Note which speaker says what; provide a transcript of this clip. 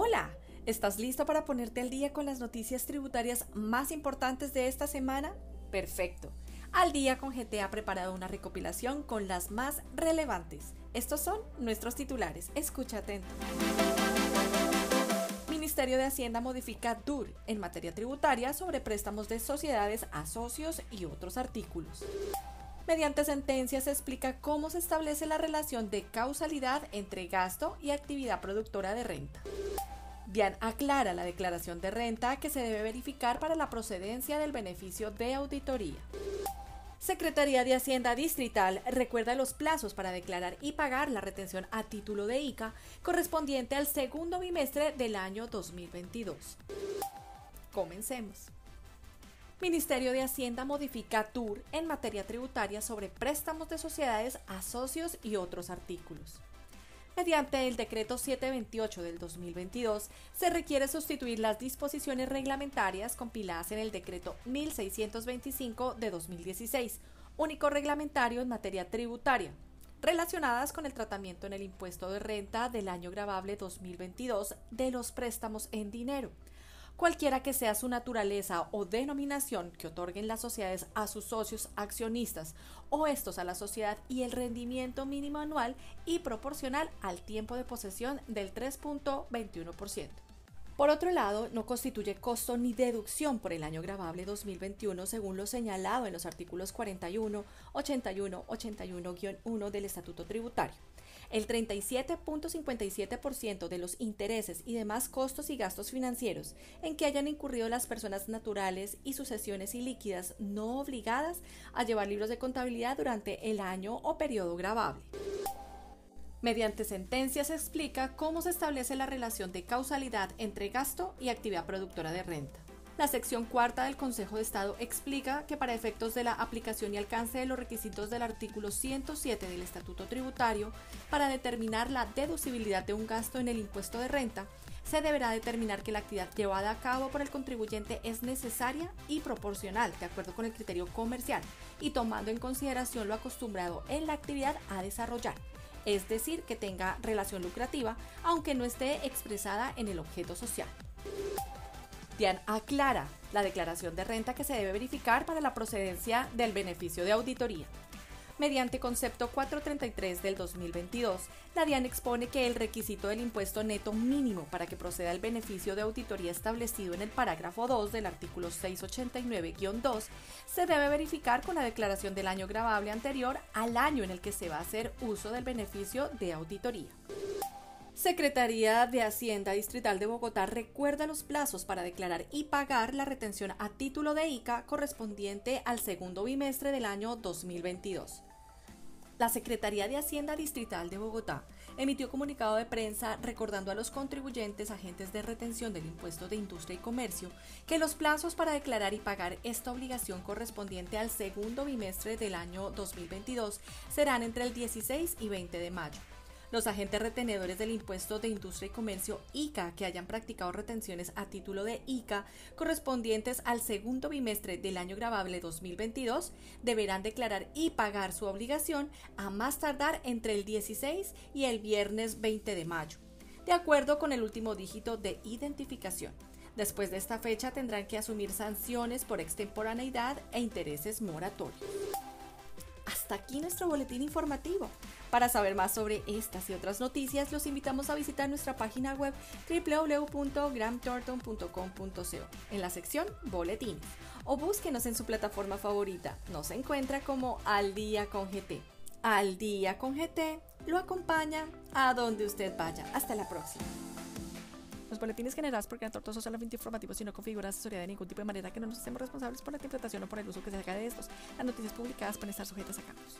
Speaker 1: Hola, ¿estás listo para ponerte al día con las noticias tributarias más importantes de esta semana? Perfecto. Al día con GT ha preparado una recopilación con las más relevantes. Estos son nuestros titulares. Escúchate. Ministerio de Hacienda modifica DUR en materia tributaria sobre préstamos de sociedades a socios y otros artículos. Mediante sentencia se explica cómo se establece la relación de causalidad entre gasto y actividad productora de renta. DIAN aclara la declaración de renta que se debe verificar para la procedencia del beneficio de auditoría. Secretaría de Hacienda Distrital recuerda los plazos para declarar y pagar la retención a título de ICA correspondiente al segundo bimestre del año 2022. Comencemos. Ministerio de Hacienda modifica TUR en materia tributaria sobre préstamos de sociedades a socios y otros artículos. Mediante el decreto 728 del 2022, se requiere sustituir las disposiciones reglamentarias compiladas en el decreto 1625 de 2016, único reglamentario en materia tributaria, relacionadas con el tratamiento en el impuesto de renta del año grabable 2022 de los préstamos en dinero cualquiera que sea su naturaleza o denominación que otorguen las sociedades a sus socios accionistas o estos a la sociedad y el rendimiento mínimo anual y proporcional al tiempo de posesión del 3.21%. Por otro lado, no constituye costo ni deducción por el año grabable 2021 según lo señalado en los artículos 41, 81, 81-1 del Estatuto Tributario. El 37.57% de los intereses y demás costos y gastos financieros en que hayan incurrido las personas naturales y sucesiones ilíquidas no obligadas a llevar libros de contabilidad durante el año o periodo grabable. Mediante sentencia se explica cómo se establece la relación de causalidad entre gasto y actividad productora de renta. La sección cuarta del Consejo de Estado explica que para efectos de la aplicación y alcance de los requisitos del artículo 107 del Estatuto Tributario, para determinar la deducibilidad de un gasto en el impuesto de renta, se deberá determinar que la actividad llevada a cabo por el contribuyente es necesaria y proporcional, de acuerdo con el criterio comercial, y tomando en consideración lo acostumbrado en la actividad a desarrollar, es decir, que tenga relación lucrativa, aunque no esté expresada en el objeto social. DIAN aclara la declaración de renta que se debe verificar para la procedencia del beneficio de auditoría. Mediante concepto 433 del 2022, la DIAN expone que el requisito del impuesto neto mínimo para que proceda el beneficio de auditoría establecido en el parágrafo 2 del artículo 689-2 se debe verificar con la declaración del año grabable anterior al año en el que se va a hacer uso del beneficio de auditoría. Secretaría de Hacienda Distrital de Bogotá recuerda los plazos para declarar y pagar la retención a título de ICA correspondiente al segundo bimestre del año 2022. La Secretaría de Hacienda Distrital de Bogotá emitió comunicado de prensa recordando a los contribuyentes agentes de retención del impuesto de industria y comercio que los plazos para declarar y pagar esta obligación correspondiente al segundo bimestre del año 2022 serán entre el 16 y 20 de mayo. Los agentes retenedores del impuesto de industria y comercio ICA que hayan practicado retenciones a título de ICA correspondientes al segundo bimestre del año grabable 2022 deberán declarar y pagar su obligación a más tardar entre el 16 y el viernes 20 de mayo, de acuerdo con el último dígito de identificación. Después de esta fecha tendrán que asumir sanciones por extemporaneidad e intereses moratorios. Hasta aquí nuestro boletín informativo. Para saber más sobre estas y otras noticias, los invitamos a visitar nuestra página web www.gramthornton.com.co en la sección Boletines o búsquenos en su plataforma favorita. Nos encuentra como Al Día con GT. Al Día con GT lo acompaña a donde usted vaya. Hasta la próxima. Los boletines generados por Gran Tortoso son solamente informativos y no configuran asesoría de ningún tipo de manera que no nos hacemos responsables por la interpretación o por el uso que se haga de estos. Las noticias publicadas pueden estar sujetas a cambios.